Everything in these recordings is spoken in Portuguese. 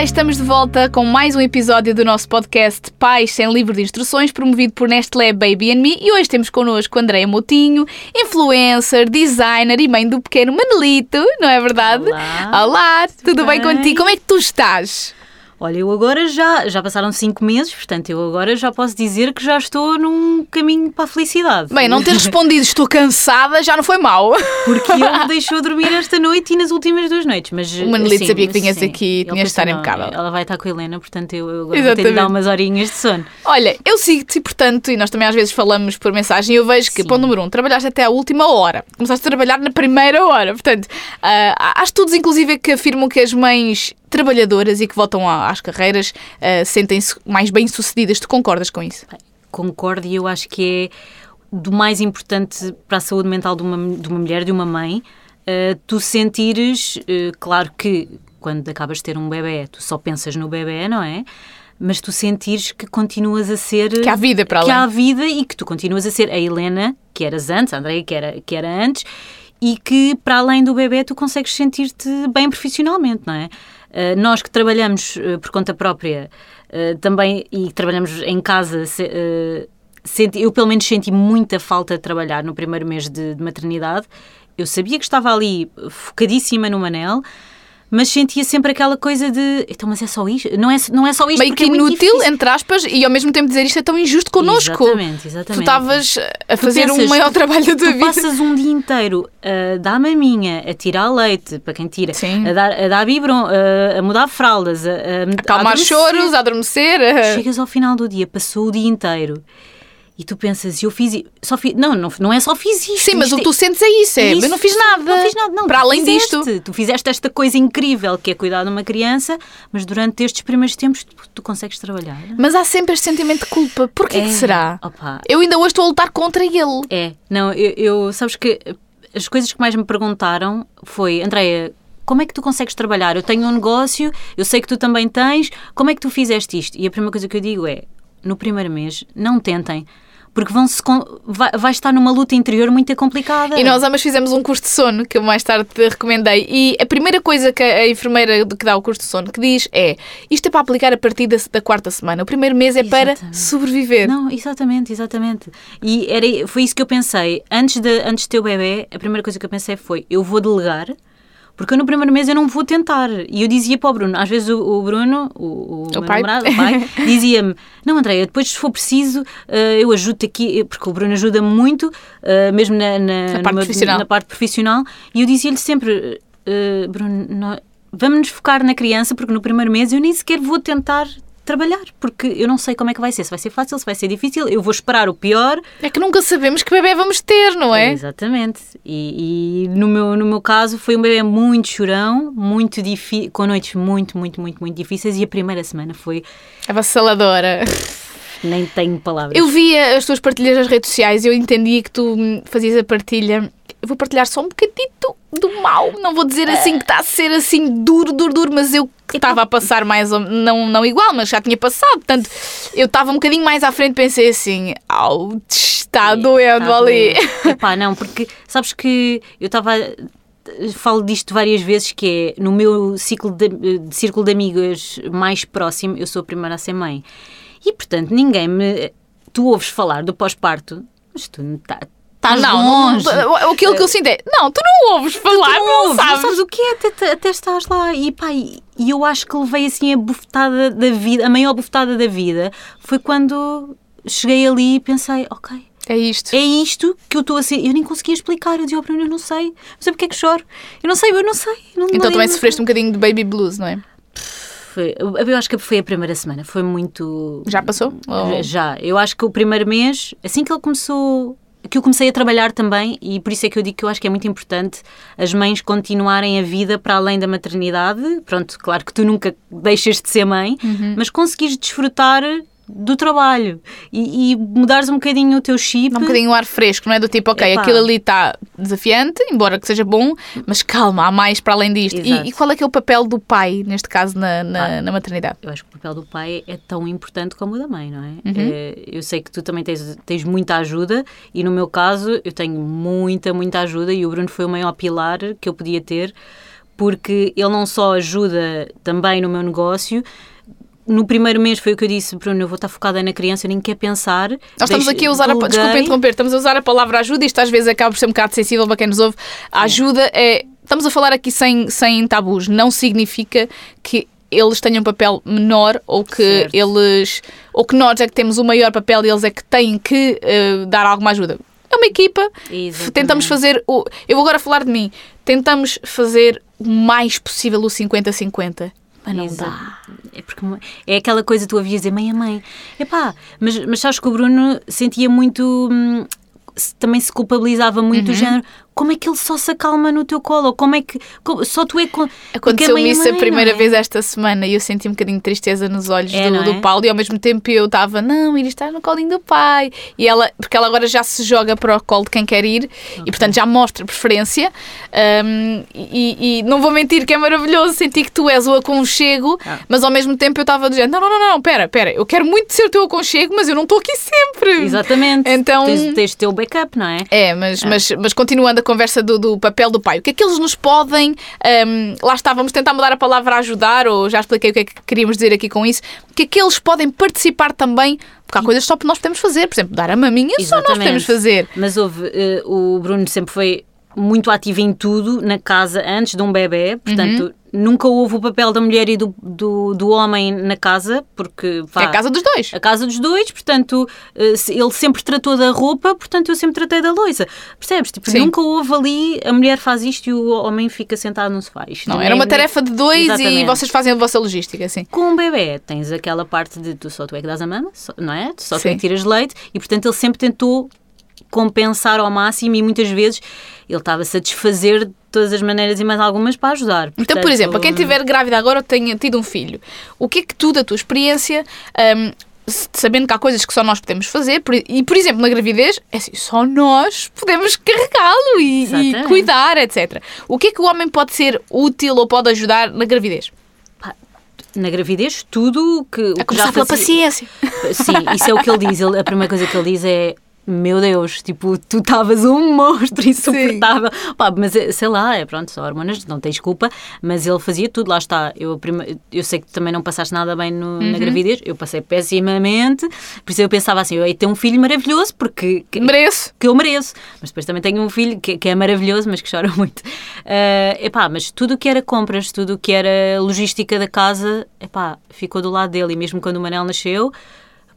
Olá, estamos de volta com mais um episódio do nosso podcast Pais sem Livro de Instruções, promovido por Nestlé Baby and Me. E hoje temos connosco Andréia Motinho, influencer, designer e mãe do pequeno Manelito, não é verdade? Olá. Olá, tudo bem? bem? contigo? Como é que tu estás? Olha, eu agora já, já passaram cinco meses, portanto, eu agora já posso dizer que já estou num caminho para a felicidade. Bem, não ter respondido estou cansada já não foi mal. Porque ele me deixou dormir esta noite e nas últimas duas noites. Mas, O Manelito sim, sabia que vinhas sim. aqui e tinhas de estar impecável. Ela vai estar com a Helena, portanto, eu, eu agora vou ter de dar umas horinhas de sono. Olha, eu sigo-te e, portanto, e nós também às vezes falamos por mensagem, e eu vejo que, Sim. ponto número um, trabalhaste até à última hora. Começaste a trabalhar na primeira hora. Portanto, ah, há estudos, inclusive, que afirmam que as mães trabalhadoras e que voltam às carreiras ah, sentem-se mais bem-sucedidas. Tu concordas com isso? Concordo e eu acho que é do mais importante para a saúde mental de uma, de uma mulher, de uma mãe, eh, tu sentires, eh, claro que quando acabas de ter um bebê, tu só pensas no bebê, não é? Mas tu sentires que continuas a ser. Que há vida para que além. há vida e que tu continuas a ser a Helena, que eras antes, a Andréia, que era, que era antes, e que para além do bebê tu consegues sentir-te bem profissionalmente, não é? Uh, nós que trabalhamos uh, por conta própria uh, também e trabalhamos em casa, se- senti- eu pelo menos senti muita falta de trabalhar no primeiro mês de, de maternidade. Eu sabia que estava ali focadíssima no Manel, mas sentia sempre aquela coisa de então, mas é só isto? Não é, não é só isto Meio que é inútil, entre aspas, e ao mesmo tempo dizer isto é tão injusto connosco. Exatamente, Tu exatamente. estavas a Tu fazer um pensas, maior tu- trabalho da tua tu vida. passas um dia inteiro a dar maminha, a tirar leite, para quem tira, Sim. a dar, a dar biberon, a, a mudar fraldas, a, a, Acalmar a choros, a adormecer. Chegas ao final do dia, passou o dia inteiro e tu pensas, eu fiz. Só fiz não, não, não é só fiz isto. Sim, mas o isto que tu sentes é isso, é, isso, eu não fiz nada. Não fiz nada, não. Para tu além fizeste, disto. Tu fizeste esta coisa incrível que é cuidar de uma criança, mas durante estes primeiros tempos tu, tu consegues trabalhar. Mas há sempre este sentimento de culpa. Porquê que É, será? opa, Eu ainda hoje estou a lutar contra ele. É, não, eu, eu- sabes que as coisas que mais me perguntaram foi, Andréia, como é que tu consegues trabalhar? Eu tenho um negócio, eu sei que tu também tens, como é que tu fizeste isto? E a primeira coisa que eu digo é, no primeiro mês, não tentem, porque vão -se vai, vai estar numa luta interior muito complicada. E nós ambas fizemos um curso de sono, que eu mais tarde te recomendei. E a primeira coisa que a enfermeira que dá o curso de sono que diz é isto é para aplicar a partir da, da quarta semana. O primeiro mês é para Exatamente. sobreviver. Não, exatamente, exatamente. E era, foi isso que eu pensei. Antes de, antes de ter o bebê, a primeira coisa que eu pensei foi: eu vou delegar, porque eu no primeiro mês eu não vou tentar. E eu dizia para o Bruno, às vezes o, o Bruno, o, o, meu pai. namorado, o pai, dizia-me: Não, Andréia, depois se for preciso, eh, eu ajudo-te aqui, porque o Bruno ajuda-me muito, eh, mesmo na, na, no parte meu- profissional. na parte profissional. E eu dizia-lhe sempre: eh, Bruno, nó- vamos nos focar na criança, porque no primeiro mês eu nem sequer vou tentar. Trabalhar, porque eu não sei como é que vai ser, se vai ser fácil, se vai ser difícil, eu vou esperar o pior, É que nunca sabemos que bebê vamos ter, não é? Exatamente. E, e no, meu, no meu caso foi um bebê muito chorão, muito difícil, com noites muito, muito, muito, muito difíceis. E a primeira semana foi. Avassaladora. Nem tenho palavras. Eu via as tuas partilhas nas redes sociais e eu entendia que tu hum, fazias a partilha. Eu vou partilhar só um bocadito do mal. Não vou dizer assim que está a ser assim duro, duro, duro, mas eu que estava a passar mais ou não, não igual, mas já tinha passado. Portanto, eu estava um bocadinho mais à frente pensei assim, au, está doendo Tá ali. Epá, não, porque sabes que eu estava. Falo disto várias vezes, que é no meu ciclo de, de círculo de amigas mais próximo, eu sou a primeira a ser mãe. E portanto, ninguém me. Tu ouves falar do pós-parto, mas tu não tá- estás Não, longe. não, aquilo que eu sinto é, não, tu não ouves falar, Tu não, ouves, sabes. o que é, até, até estás lá. E pá, e eu acho que levei assim a bufetada da vida, a maior bufetada da vida, foi quando cheguei ali e pensei, ok, É isto. é isto que eu estou a ser. Eu nem conseguia explicar. Eu dizia ao Bruno, eu não sei, não sei porque é que choro. Eu não sei, eu não sei. Não, Então não, também não sofreste um bocadinho de baby blues, não é? Foi, eu eu acho que foi a primeira semana, foi muito. Já passou? Ou- Já. Eu acho que o primeiro mês, assim que ele começou. Que eu comecei a trabalhar também, e por isso é que eu digo que eu acho que é muito importante as mães continuarem a vida para além da maternidade. Pronto, claro que tu nunca deixas de ser mãe, Uhum. mas conseguires desfrutar do trabalho e, e mudares um bocadinho o teu chip. Um bocadinho o ar fresco, não é? Do tipo, ok, Epá. aquilo ali está desafiante, embora que seja bom, mas calma, há mais para além disto. E, e qual é que é o papel do pai, neste caso, na, na, na maternidade? Eu acho que o papel do pai é tão importante como o da mãe, não é? Uhum. Eh, Eu sei que tu também tens, tens muita ajuda e no meu caso eu tenho muita, muita ajuda e o Bruno foi o maior pilar que eu podia ter porque ele não só ajuda também no meu negócio, no primeiro mês foi o que eu disse, Bruno, eu vou estar focada na criança, eu nem quer pensar. Nós estamos aqui a usar, a, desculpa interromper, estamos a usar a palavra ajuda, isto às vezes acaba por ser um bocado sensível para quem nos ouve. A ajuda é, estamos a falar aqui sem, sem tabus, não significa que eles tenham um papel menor ou que certo. eles ou que nós é que temos o maior papel e eles é que têm que uh, dar alguma ajuda. É uma equipa. Exatamente. Tentamos fazer o. Eu vou agora falar de mim. Tentamos fazer o mais possível o 50-50. Mas não Exato. dá. É, porque é aquela coisa que tu havias dizer, mãe a mãe. Epá, mas, mas sabes que o Bruno sentia muito. Hum, também se culpabilizava muito uhum. do género como é que ele só se acalma no teu colo? Como é que. Como, só tu é. Com, Aconteceu-me isso a primeira é? vez esta semana e eu senti um bocadinho de tristeza nos olhos é, do, é? do, Paulo e ao mesmo tempo eu estava, não, ir estar no colinho do pai. E ela, porque ela agora já se joga para o colo de quem quer ir okay. e portanto já mostra preferência. Um, e, e, não vou mentir que é maravilhoso sentir que tu és o aconchego, ah. mas ao mesmo tempo eu estava dizendo, não, não, não, não, pera, pera, eu quero muito ser o teu aconchego, mas eu não estou aqui sempre. Exatamente. Então, tens, tens o teu backup, não é? É, mas, ah. mas, mas continuando a conversa do, do, papel do pai. O que é que eles nos podem. Um, lá está, vamos tentar mudar a palavra ajudar, ou já expliquei o que é que queríamos dizer aqui com isso. O que é que eles podem participar também porque há coisas só que nós podemos fazer. Por exemplo, dar a maminha Exatamente. só nós podemos fazer. Mas houve, uh, o Bruno sempre foi muito ativo em tudo na casa antes de um bebê, portanto, uhum nunca houve o papel da mulher e do, do, do homem na casa, porque é a casa dos dois. A casa dos dois, portanto, eh, ele sempre tratou da roupa, portanto, eu sempre tratei da louça. Percebes? Tipo, Sim. nunca houve ali a mulher faz isto e o homem fica sentado no sofá. Isto não, era uma tarefa de dois Exatamente. e vocês fazem a vossa logística, assim. Com um bebê, tens aquela parte de tu só tu é que dás a mama, não é? Tu só tu é que tiras leite e, portanto, ele sempre tentou compensar ao máximo e muitas vezes ele estava-se a desfazer de todas as maneiras e mais algumas para ajudar. Portanto, então, por exemplo, a quem estiver grávida agora ou tenha tido um filho, o que é que tu, da tua experiência, um, sabendo que há coisas que só nós podemos fazer, e por exemplo, na gravidez, é assim, só nós podemos carregá-lo e, e, cuidar, etc. O que é que o homem pode ser útil ou pode ajudar na gravidez? Na gravidez, tudo que. A começar já pela paciência. Sim, isso é o que ele diz. Ele, a primeira coisa que ele diz é meu Deus, tipo, tu estavas um monstro insuportável. Pá, mas eh, sei lá, é pronto, são hormonas, não tens culpa, mas ele fazia tudo, lá está. Eu, prime... eu sei que também não passaste nada bem no, uhum. na gravidez, eu passei pessimamente, por isso eu pensava assim, eu ia ter um filho maravilhoso, porque. Que, mereço. Que eu mereço. Mas depois também tenho um filho que, que é maravilhoso, mas que chora muito. Uh, epá, mas tudo o que era compras, tudo o que era logística da casa, epá, ficou do lado dele, e mesmo quando o Manel nasceu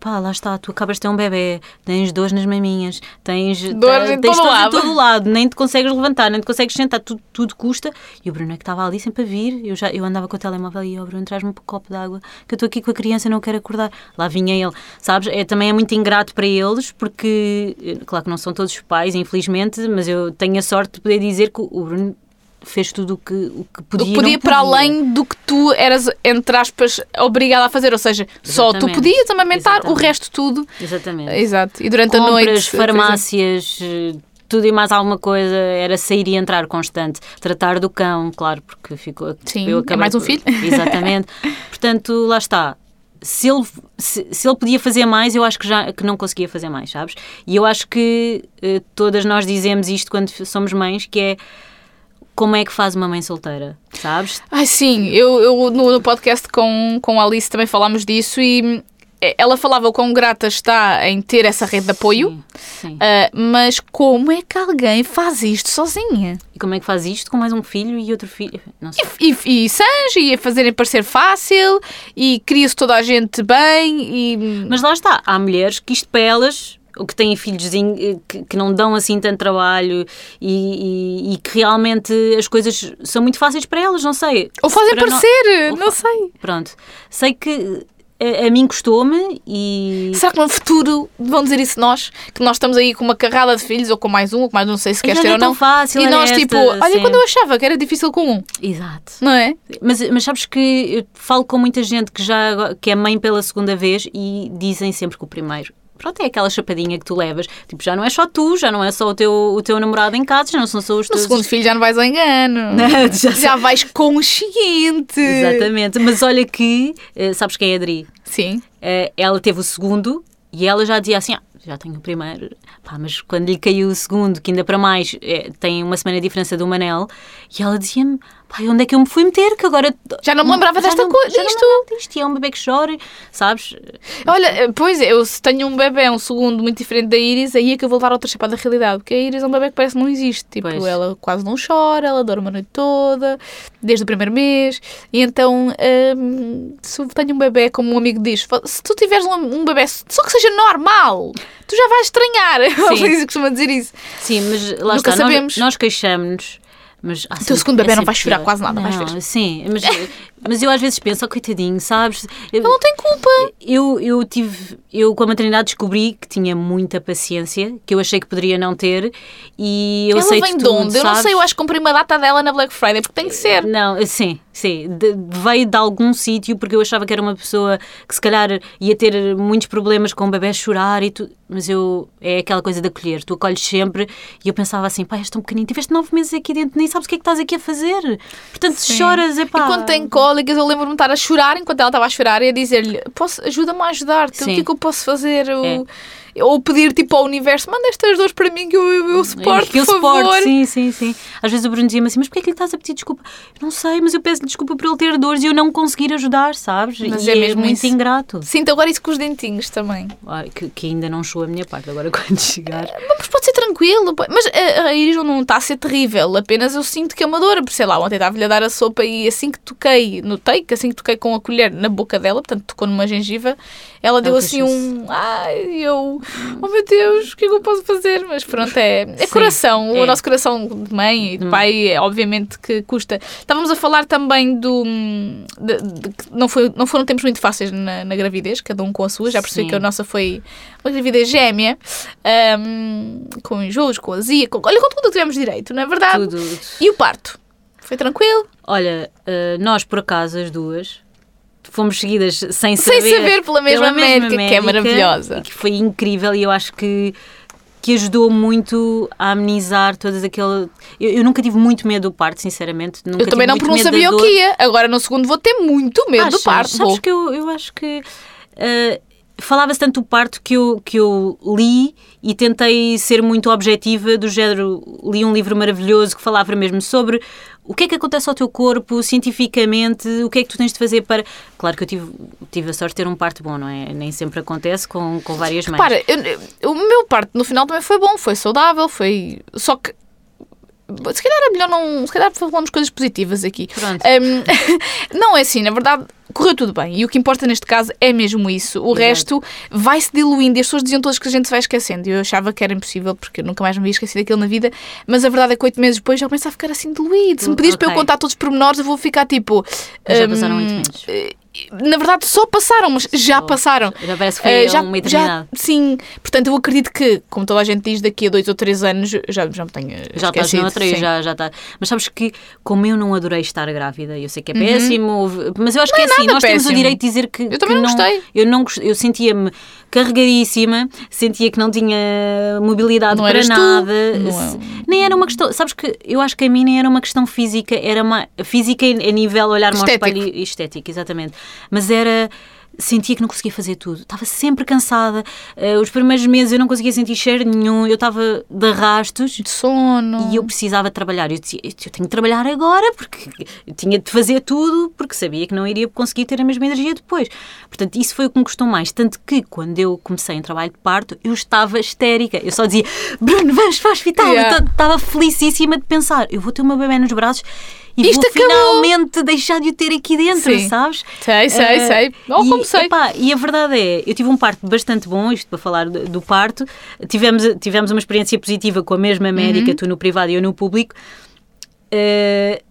pá, lá está, tu acabas de ter um bebê, tens dores nas maminhas, tens dores em, tens todo, lado. em todo lado, nem te consegues levantar, nem te consegues sentar, tudo, tudo custa. E o Bruno é que estava ali sempre a vir, eu, já, eu andava com o telemóvel e, o oh, Bruno, traz-me um copo de água, que eu estou aqui com a criança e não quero acordar. Lá vinha ele, sabes? É, também é muito ingrato para eles, porque, eh, claro que não são todos os pais, infelizmente, mas eu tenho a sorte de poder dizer que o Bruno fez tudo o que, o que podia. O que podia para além do que tu eras, entre aspas, obrigada a fazer. Ou seja, Exatamente. só tu podias amamentar, Exatamente. o resto tudo. Exatamente. Exato. E durante Compras, a noite. farmácias tudo e mais alguma coisa era sair e entrar constante. Tratar do cão, claro, porque ficou. Sim, eu é mais um filho. Exatamente. Portanto, lá está. Se ele, se, se, ele podia fazer mais, eu acho que já que não conseguia fazer mais, sabes? E eu acho que eh, todas nós dizemos isto quando somos mães, que é como é que faz uma mãe solteira, sabes? Ai, sim, eu, eu no, no, podcast com, com a Alice também falámos disso e eh, ela falava o quão grata está em ter essa rede de apoio, sim, sim. Uh, mas como é que alguém faz isto sozinha? E como é que faz isto com mais um filho e outro filho? E, e, e Sanji, e a fazerem parecer fácil, e cria-se toda a gente bem. E... Mas lá está, há mulheres que isto para elas ou que têm filhos eh, que, que, não dão assim tanto trabalho e, e, e, que realmente as coisas são muito fáceis para elas, não sei. Ou fazem parecer, não, não sei. Pronto. Sei que a, a mim custou-me e. Será que no futuro vão dizer isso nós? Que nós estamos aí com uma carrada de filhos ou com mais um, ou com mais um, não sei se queres ter é ou não. Fácil, e nós, tipo, olha, sim. quando eu achava que era difícil com um. Exato. Não é? Mas, mas sabes que eu falo com muita gente que já que é mãe pela segunda vez e dizem sempre que o primeiro pronto, é aquela chapadinha que tu levas. Tipo, já não é só tu, já não é só o teu, o teu namorado em casa, já não são só os teus. No segundo filho já não vais ao engano. já, já vais consciente. Exatamente. Mas olha que, eh, sabes quem é a Adri? Sim. Eh, ela teve o segundo e ela já dizia assim: ah, já tenho o primeiro, pá, mas quando lhe caiu o segundo, que ainda para mais é, tem uma semana de diferença do Manel, e ela dizia-me: pai, onde é que eu me fui meter? Que agora. Já não me lembrava Já desta coisa, disto. E é um bebê que chora, sabes? Olha, pois é, eu se tenho um bebê, um segundo muito diferente da Iris, aí é que eu vou levar outra chapada da realidade. Porque a Iris é um bebê que parece que não existe. Tipo, Pois. ela quase não chora, ela dorme a noite toda, desde o primeiro mês. E então, hum, se tenho um bebê, como um amigo diz, se tu tiveres um, um bebê, só que seja normal, tu já vais estranhar. Sim. Ele costuma dizer isso. Sim, mas lá Nunca está. sabemos. Nós, nós queixamos-nos. Mas há teu sempre- segundo bebê é não vai chorar quase nada, vais não, ver. Sim, mas, mas eu às vezes penso, oh, coitadinho, sabes? Ele não tem culpa. eu, eu tive, eu com a maternidade descobri que tinha muita paciência, que eu achei que poderia não ter, e eu ela aceito vem de onde? Eu não sabes? sei, eu acho que comprei uma data dela na Black Friday, porque tem que ser. Não, sim, sim. De- veio de algum sítio porque eu achava que era uma pessoa que se calhar ia ter muitos problemas com o bebê chorar e tudo. Mas eu é aquela coisa de acolher. Tu acolhes sempre e eu pensava assim, pai, és tão pequenino, tiveste nove meses aqui dentro, nem sabes o que é que estás aqui a fazer. Portanto, se Sim. choras, é pá. E quando tem cólicas, eu lembro-me de estar a chorar enquanto ela estava a chorar e a dizer-lhe: "Posso- ajuda-me a ajudar-te, o que é que eu posso fazer? É. Ou pedir tipo ao universo: manda estas dores para mim que eu, eu, eu suporto, que eu por favor. sim, sim, sim. Às vezes o Bruno dizia-me assim, mas porquê é que lhe estás a pedir desculpa? Eu não sei, mas eu peço-lhe desculpa por ele ter dores e eu não conseguir ajudar, sabes? Mas e é mesmo muito isso. ingrato. Sinto agora isso com os dentinhos também. Que, que ainda não chegou a minha parte, agora quando chegar. Mas pode ser tranquilo. pode- Mas a, a Iris não está a ser terrível. Apenas eu sinto que é uma dor. Porque sei lá, ontem estava-lhe a dar a sopa e assim que toquei, notei que assim que toquei com a colher na boca dela, portanto tocou numa gengiva, ela deu assim um. Ai, eu. Oh meu Deus, o que é que eu posso fazer? Mas pronto, é, é Sim, coração. O é. nosso coração de mãe e de pai, é, obviamente que custa. Estávamos a falar também do. de- de que não, foi, não foram tempos muito fáceis na, na gravidez, cada um com a sua. Já percebi Sim. que a nossa foi uma gravidez gêmea, ahm, com enjoos, com azia, com, olha, com tudo o que tivemos direito, não é verdade? Tudo. E o parto? Foi tranquilo? Olha, eh, nós por acaso, as duas, fomos seguidas sem Sem saber. saber pela mesma médica, que é maravilhosa. Que foi incrível e eu acho que, que ajudou muito a amenizar todas aquele. Eu, eu nunca tive muito medo do parto, sinceramente. Nunca eu também não, porque não sabia o que ia. Agora no segundo vou ter muito medo do parto. Sabes que eu, eu acho que. eh, Falava-se tanto do parto que eu, que eu li e tentei ser muito objetiva, do género. Li um livro maravilhoso que falava mesmo sobre o que é que acontece ao teu corpo cientificamente, o que é que tu tens de fazer para. Claro que eu tive, tive a sorte de ter um parto bom, não é? Nem sempre acontece com, com várias mães. Para, eu- o meu parto no final também foi bom, foi saudável, foi. Só que. Se calhar é melhor não. Se calhar falamos coisas positivas aqui. Pronto. Hum, não é assim, na verdade, correu tudo bem. E o que importa neste caso é mesmo isso. O Exato. resto vai-se diluindo. E as pessoas diziam todas que a gente se vai esquecendo. Eu achava que era impossível, porque eu nunca mais me ia esquecer daquilo na vida. Mas a verdade é que oito meses depois já começa a ficar assim diluído. Se me pedires para eu contar todos os pormenores, eu vou ficar tipo. Mas já passaram oito meses. Na verdade, só passaram, mas já passaram. Já parece que foi Eh, uma eternidade. sim, portanto, eu acredito que, como toda a gente diz, daqui a dois ou três anos já, já me tenho Já estás esquecido, noutra e sim. já, já está. Mas sabes que, como eu não adorei estar grávida, eu sei que é péssimo, houve- mas eu acho que é, assim, Uhum. nada nós temos o péssimo. direito de dizer que. Eu também que não gostei. Eu, não, eu sentia-me carregadíssima, sentia que não tinha mobilidade Não para nada. é- Nem era uma questão. Sabes que eu acho que a mim nem era uma questão física, era uma. Física a nível olhar-me ao Estético. espelho e estética, exatamente. Mas era. Sentia que não conseguia fazer tudo. Estava sempre cansada. Eh, os primeiros meses eu não conseguia sentir cheiro nenhum. Eu estava de arrastos. De sono. E eu precisava trabalhar. Eu dizia, eu tenho que trabalhar agora porque eu tinha de fazer tudo porque sabia que não iria conseguir ter a mesma energia depois. Portanto, isso foi o que me custou mais. Tanto que quando eu comecei um trabalho de parto, eu estava histérica. Eu só dizia, Bruno, vamos para o hospital. Yeah. Eu estava felicíssima de pensar, eu vou ter meu bebê nos braços e Isto vou acabou. finalmente deixar de o ter aqui dentro, Sim. sabes? Sei, sei, Eh, sei. Oh, e, como sei. epá, e a verdade é, eu tive um parto bastante bom, isto para falar do, do parto. Tivemos, tivemos uma experiência positiva com a mesma médica, Uhum. tu no privado e eu no público. Eh,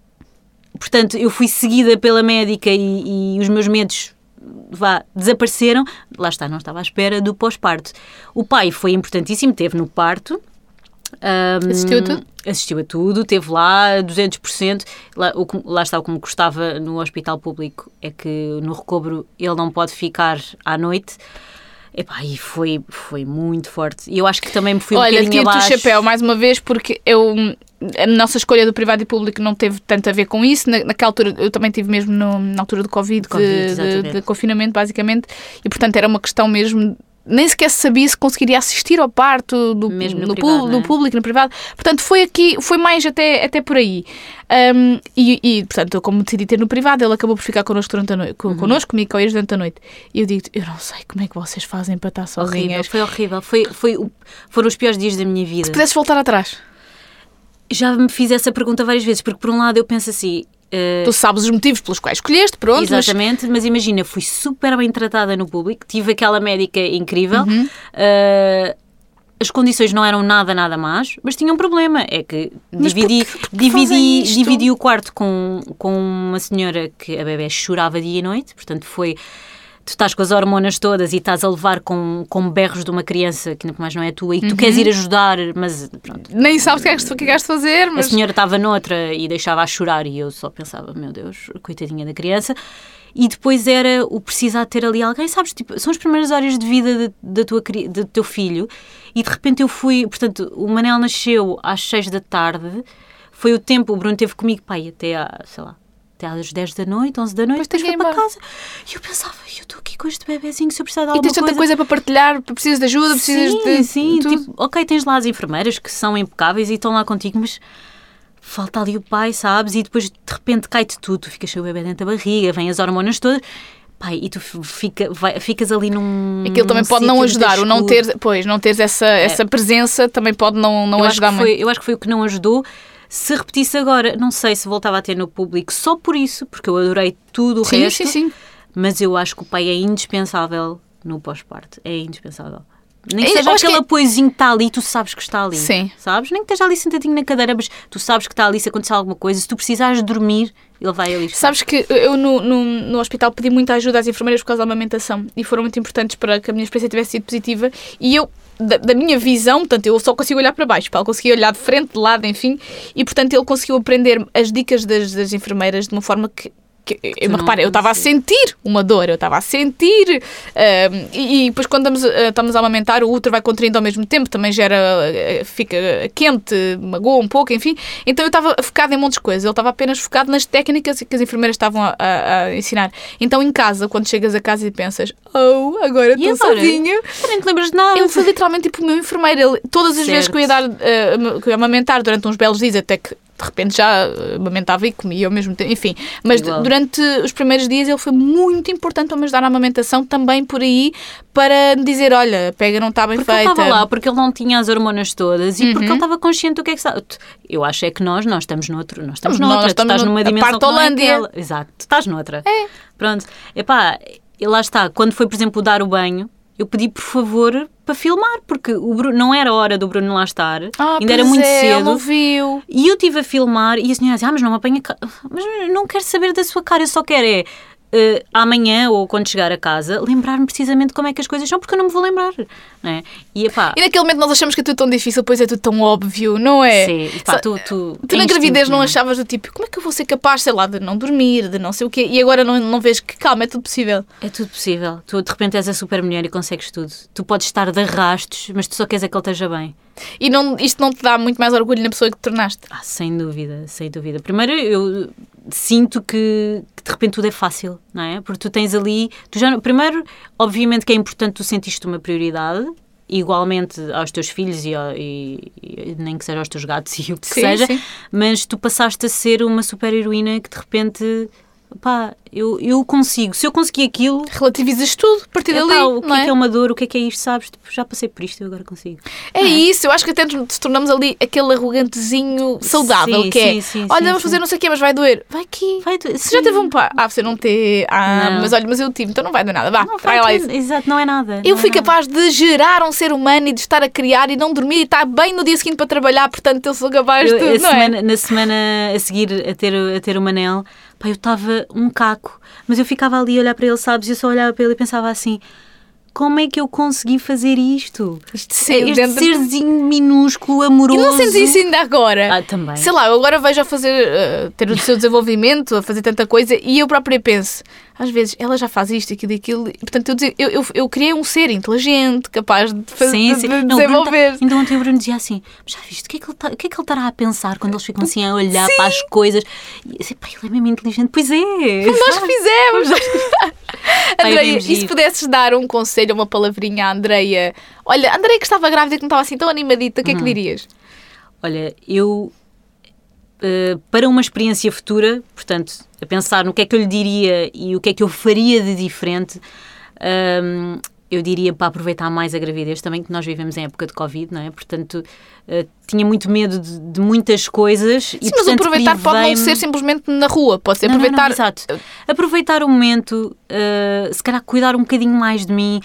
portanto, eu fui seguida pela médica e, e os meus medos vá, desapareceram. Lá está, não estava à espera do pós-parto. O pai foi importantíssimo, teve no parto. Ahm, Assistiu a tudo? Assistiu a tudo, teve lá 200%. Lá, o, lá está o que me gostava no hospital público é que no recobro ele não pode ficar à noite. Epá, e foi, foi muito forte. E eu acho que também me fui um Olha, tiro-te o chapéu mais uma vez, porque eu. A nossa escolha do privado e público não teve tanto a ver com isso. Na, naquela altura, eu também tive mesmo no- na altura do Covid, Covid, de, de, de confinamento, basicamente, e portanto era uma questão mesmo nem sequer sabia se conseguiria assistir ao parto do, Mesmo no do, privado, não é? do público, no privado. Portanto, foi aqui, foi mais até, até por aí. Um, e, e, portanto, eu como decidi ter no privado, ele acabou por ficar connosco durante a noite, Uhum. connosco, comigo, com eles durante a noite. E eu digo, eu não sei como é que vocês fazem para estar Horrível, sozinhas. foi horrível. Foi, foi, foram os piores dias da minha vida. Se pudesses voltar atrás, Já me fiz essa pergunta várias vezes, porque por um lado eu penso assim. eh, tu sabes os motivos pelos quais escolheste, pronto, mas Exatamente, mas... imagina, fui super bem tratada no público, tive aquela médica incrível, Uhum. eh, as condições não eram nada, nada más, mas tinha um problema, é que Mas dividi, porquê fazem dividi, dividi o quarto com, com uma senhora que a bebê chorava dia e noite, portanto foi... Tu estás com as hormonas todas e estás a levar com, com berros de uma criança que mais não é tua e Uhum. tu queres ir ajudar, mas pronto, nem sabes o que é que o que é que fazer, a mas senhora estava noutra e deixava a chorar e eu só pensava, meu Deus, coitadinha da criança. E depois era o precisar ter ali alguém, sabes, tipo, são as primeiras horas de vida da tua, do teu filho e de repente eu fui, portanto, o Manel nasceu às 6 da tarde, foi o tempo, o Bruno teve comigo, pai, até à, sei lá, até às 10 da noite, 11 da noite, Depois depois foi para casa. E eu pensava, eu estou aqui com este bebezinho, se eu precisar de e alguma tens tanta coisa para partilhar, precisas de ajuda, precisas sim, de Sim, tudo. tipo, ok, tens lá as enfermeiras que são impecáveis e estão lá contigo, mas falta ali o pai, sabes? E depois de repente cai-te tudo, tu ficas cheio o bebê dentro da barriga, vêm as hormonas todas, pai, e tu fica, vai- ficas ali num. Aquilo também num pode não ajudar, o não ter, pois, não teres essa, essa presença também pode não, não eu ajudar muito. foi, Eu acho que foi o que não ajudou. Se repetisse agora, não sei se voltava a ter no público só por isso, porque eu adorei tudo o Sim, resto. sim, sim. Mas eu acho que o pai é indispensável no pós-parto. É indispensável. Nem que Eu seja aquele que- apoiozinho que está ali, tu sabes que está ali. Sim. Sabes? Nem que esteja ali sentadinho na cadeira, mas tu sabes que está ali se acontecer alguma coisa. Se tu precisares dormir, ele vai estar. Sabes que eu no, no, no hospital pedi muita ajuda às enfermeiras por causa da amamentação e foram muito importantes para que a minha experiência tivesse sido positiva e eu, da, da minha visão, portanto, eu só consigo olhar para baixo, para ela conseguia olhar de frente, de lado, enfim, e portanto ele conseguiu aprender as dicas das, das enfermeiras de uma forma que. Que eu me reparo, eu estava a sentir uma dor, eu estava a sentir, ahm, e, e depois quando estamos, a- estamos a amamentar, o útero vai contraindo ao mesmo tempo, também gera, eh, fica quente, magoa um pouco, enfim. Então eu estava focada em montes de coisas, ele estava apenas focado nas técnicas que as enfermeiras estavam a, a- a ensinar. Então em casa, quando chegas a casa e pensas, oh, agora estou agora? sozinho. Tu nem te lembras de nada. Ele foi literalmente tipo o meu enfermeiro. Ele, todas as vezes que eu ia dar, eh, que eu ia amamentar durante uns belos dias, até que de repente já eh, amamentava e comia ao mesmo tempo, enfim. Mas Igual. durante os primeiros dias ele foi muito importante para me ajudar na amamentação, também por aí, para me dizer: olha, a pega não está bem Porque ele feita. estava lá, porque ele não tinha as hormonas todas e Uhum. porque ele estava consciente do que é que está. Eu acho é que nós, nós estamos noutro, nós estamos Nós noutra, estamos tu estás no- numa dimensão parte é Holândia. aquela. Exato, tu estás noutra. É. Pronto. Epá, e lá está, quando foi, por exemplo, dar o banho, eu pedi por favor para filmar, porque o Bruno, não era a hora do Bruno lá estar, Ah, ainda era muito é, cedo. viu. E eu estive a filmar e a senhora dizia, ah, mas não me apanha ca... Mas não quero saber da sua cara, eu só quero é eh, amanhã ou quando chegar a casa lembrar-me precisamente como é que as coisas são, porque eu não me vou lembrar. Não é? E epá, E naquele momento nós achamos que é tudo tão difícil, pois é tudo tão óbvio, não é? sim, epá, Só- tu, tu, Tu é na gravidez não é? achavas do tipo, como é que eu vou ser capaz, sei lá, de não dormir, de não sei o quê, e agora não, não vês que calma, é tudo possível. É tudo possível. Tu de repente és a super mulher e consegues tudo. Tu podes estar de arrastos, mas tu só queres é que ele esteja bem. E não, isto não te dá muito mais orgulho na pessoa que te tornaste. Ah, sem dúvida, sem dúvida. Primeiro, eu sinto que, que de repente tudo é fácil, não é? Porque tu tens ali. Tu já, primeiro, obviamente que é importante tu sentiste uma prioridade, igualmente aos teus filhos e, e- e nem que seja aos teus gatos e o que Sim, seja, sim. mas tu passaste a ser uma super heroína que de repente. Pá, eu, eu consigo. Se eu conseguir aquilo, Relativizas tudo a partir epá, dali. o que é que é uma dor, o que é que é isto, sabes? Tipo, já passei por isto, eu agora consigo. É isso, eu acho que até nos tornamos ali aquele arrogantezinho saudável Sim, que é. sim, sim, olha, vamos fazer não sei o quê, mas vai doer. Vai aqui. Vai, tu- Você já teve um pá? Ah, você não tem. Ah, Não. mas olha, mas eu tive, então não vai doer nada. Vá, Não, vai lá isso. Exato, não é nada. Eu não fui é nada. capaz de gerar um ser humano e de estar a criar e não dormir e estar bem no dia seguinte para trabalhar, portanto eu sou capaz Eu, de é? semana- Na semana a seguir a ter, a ter o Manel, pá, eu estava um caco, mas eu ficava ali a olhar para ele, sabes? E eu só olhava para ele e pensava assim: como é que eu consegui fazer isto? Isto saiu este dentro de- serzinho minúsculo, amoroso. E não sentes isso ainda agora? Ah, também. Sei lá, eu agora vejo a fazer, eh, ter o seu desenvolvimento, a fazer tanta coisa, e eu própria penso, às vezes ela já faz isto, aquilo e aquilo. Portanto, eu, dizia- eu, eu, eu criei um ser inteligente, capaz de, fazer, Sim, de, sim. de Bruno tá- desenvolver. ainda ontem o Bruno dizia assim: "Mas já viste, o que, é que ele tá- o que é que ele estará a pensar quando eles ficam assim a olhar para as coisas? E disse, pá, ele é mesmo inteligente. Pois é. Nós sabe? fizemos! Ai, Andreia, e se pudesses dar um conselho, uma palavrinha à Andreia? Olha, Andreia que estava grávida e que não estava assim tão animadita, o que é que dirias? Olha, eu. Eh, para uma experiência futura, portanto, a pensar no que é que eu lhe diria e o que é que eu faria de diferente, hum, eu diria para aproveitar mais a gravidez também, que nós vivemos em época de Covid, não é? Portanto, eh, tinha muito medo de, de muitas coisas. Sim, e, mas portanto, aproveitar pode não ser simplesmente na rua, pode ser Não, não, não, aproveitar. exato. Aproveitar o momento, eh, se calhar cuidar um bocadinho mais de mim,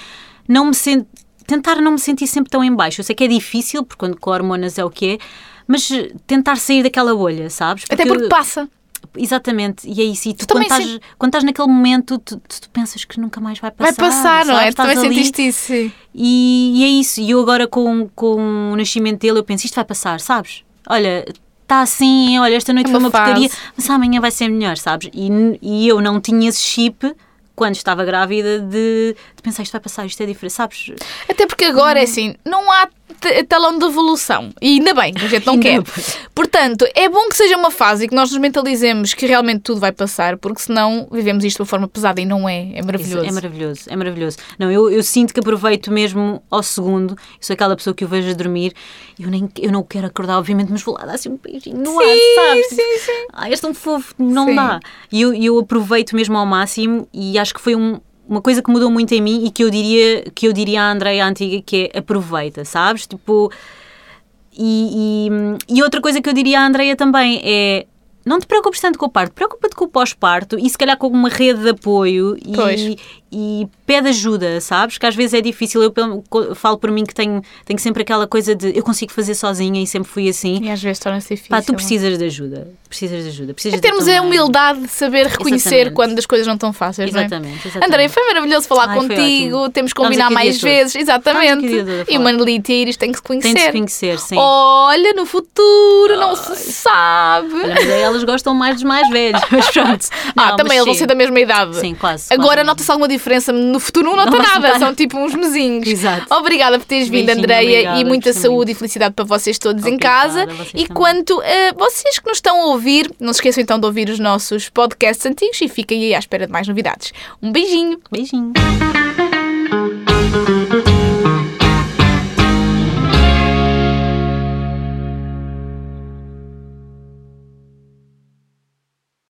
não me sen- tentar não me sentir sempre tão em baixo. Eu sei que é difícil, porque quando com hormonas é o que é, mas eh, tentar sair daquela bolha, sabes? Até porque passa. Exatamente, e é isso. E tu, Tu quando, estás, quando estás naquele momento, tu, tu- tu pensas que nunca mais vai passar. Vai passar, não é? sabes? Tu também ali sentiste isso. sim. e, e é isso. E eu agora com, com o nascimento dele, eu penso, isto vai passar, sabes? Olha, está assim, olha, esta noite É foi uma uma porcaria, mas amanhã vai ser melhor, sabes? E, e eu não tinha esse chip quando estava grávida de, de pensar, isto vai passar, isto é diferente, sabes? Até porque agora é assim, não há talão de evolução. E ainda bem, a gente não quer. Portanto, é bom que seja uma fase e que nós nos mentalizemos que realmente tudo vai passar, porque senão vivemos isto de uma forma pesada e não é. É maravilhoso. Isso é maravilhoso, é maravilhoso. Não, eu, eu sinto que aproveito mesmo ao segundo. Eu sou aquela pessoa que o vejo a dormir. Eu, nem, eu não quero acordar, obviamente, mas vou lá dar assim um beijinho no ar, sabes? sim, sim. Ai, és tão fofo, não Sim. dá. E eu, eu aproveito mesmo ao máximo e acho que foi um- uma coisa que mudou muito em mim e que eu diria, que eu diria à Andreia antiga que é aproveita, sabes? Tipo. E, e, e outra coisa que eu diria à Andreia também é. Não te preocupes tanto com o parto, preocupa-te com o pós-parto e se calhar com uma rede de apoio e, e pede ajuda, sabes? Que às vezes é difícil. Eu falo por mim que tenho, tenho sempre aquela coisa de eu consigo fazer sozinha e sempre fui assim. E às vezes torna-se difícil. Pá, tu precisas de ajuda. Precisas de ajuda. Precisas É termos de a humildade de saber reconhecer Exatamente. quando as coisas não estão fáceis, é? Exatamente, exatamente. Andrei, foi maravilhoso falar Ai, contigo. Temos que Estamos combinar mais vezes. Exatamente. E Manolito e Iris têm que se Tem de conhecer. se conhecer, sim. Olha, no futuro, não se sabe. Olha, elas gostam mais dos mais velhos. Mas pronto. ah, Não, também mas eles vão ser da mesma idade. Sim, quase. Agora nota-se alguma diferença? No futuro não nota Não nada, notar. são tipo uns mesinhos. Exato. Obrigada por teres vindo, Andreia, e muita saúde e felicidade para vocês todos em casa. E também. quanto a vocês que nos estão a ouvir, não se esqueçam então de ouvir os nossos podcasts antigos e fiquem aí à espera de mais novidades. Um beijinho! Beijinho.